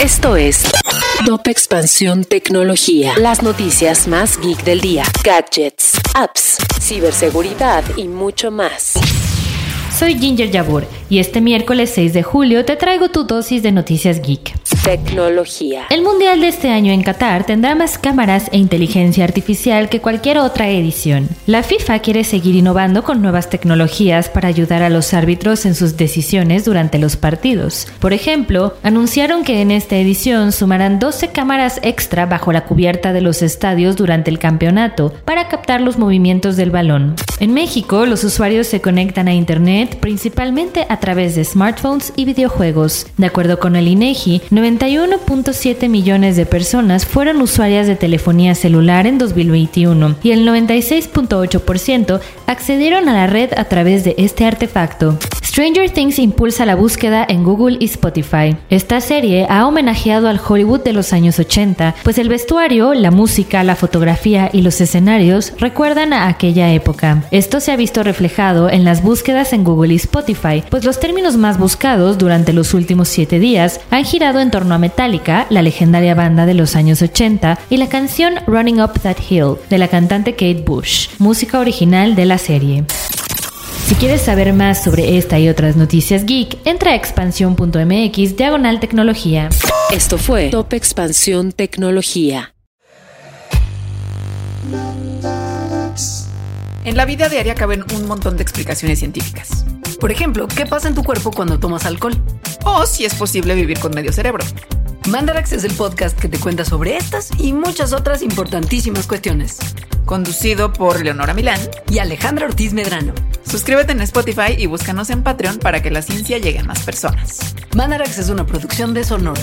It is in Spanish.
Esto es Top Expansión Tecnología. Las noticias más geek del día. Gadgets, apps, ciberseguridad y mucho más. Soy Ginger Yabur y este miércoles 6 de julio te traigo tu dosis de noticias geek. Tecnología. El Mundial de este año en Qatar tendrá más cámaras e inteligencia artificial que cualquier otra edición. La FIFA quiere seguir innovando con nuevas tecnologías para ayudar a los árbitros en sus decisiones durante los partidos. Por ejemplo, anunciaron que en esta edición sumarán 12 cámaras extra bajo la cubierta de los estadios durante el campeonato para captar los movimientos del balón. En México, los usuarios se conectan a Internet principalmente a través de smartphones y videojuegos. De acuerdo con el INEGI, 91.7 millones de personas fueron usuarias de telefonía celular en 2021 y el 96.8% accedieron a la red a través de este artefacto. Stranger Things impulsa la búsqueda en Google y Spotify. Esta serie ha homenajeado al Hollywood de los años 80, pues el vestuario, la música, la fotografía y los escenarios recuerdan a aquella época. Esto se ha visto reflejado en las búsquedas en Google y Spotify, pues los términos más buscados durante los últimos 7 días han girado en torno a Metallica, la legendaria banda de los años 80, y la canción Running Up That Hill de la cantante Kate Bush, música original de la serie. Si quieres saber más sobre esta y otras noticias geek, entra a expansión.mx diagonal tecnología. Esto fue Top Expansión Tecnología. En la vida diaria caben un montón de explicaciones científicas. Por ejemplo, ¿qué pasa en tu cuerpo cuando tomas alcohol? O si es posible vivir con medio cerebro. Mandarax es el podcast que te cuenta sobre estas y muchas otras importantísimas cuestiones. Conducido por Leonora Milán y Alejandra Ortiz Medrano. Suscríbete en Spotify y búscanos en Patreon para que la ciencia llegue a más personas. Mandarax es una producción de Sonoro.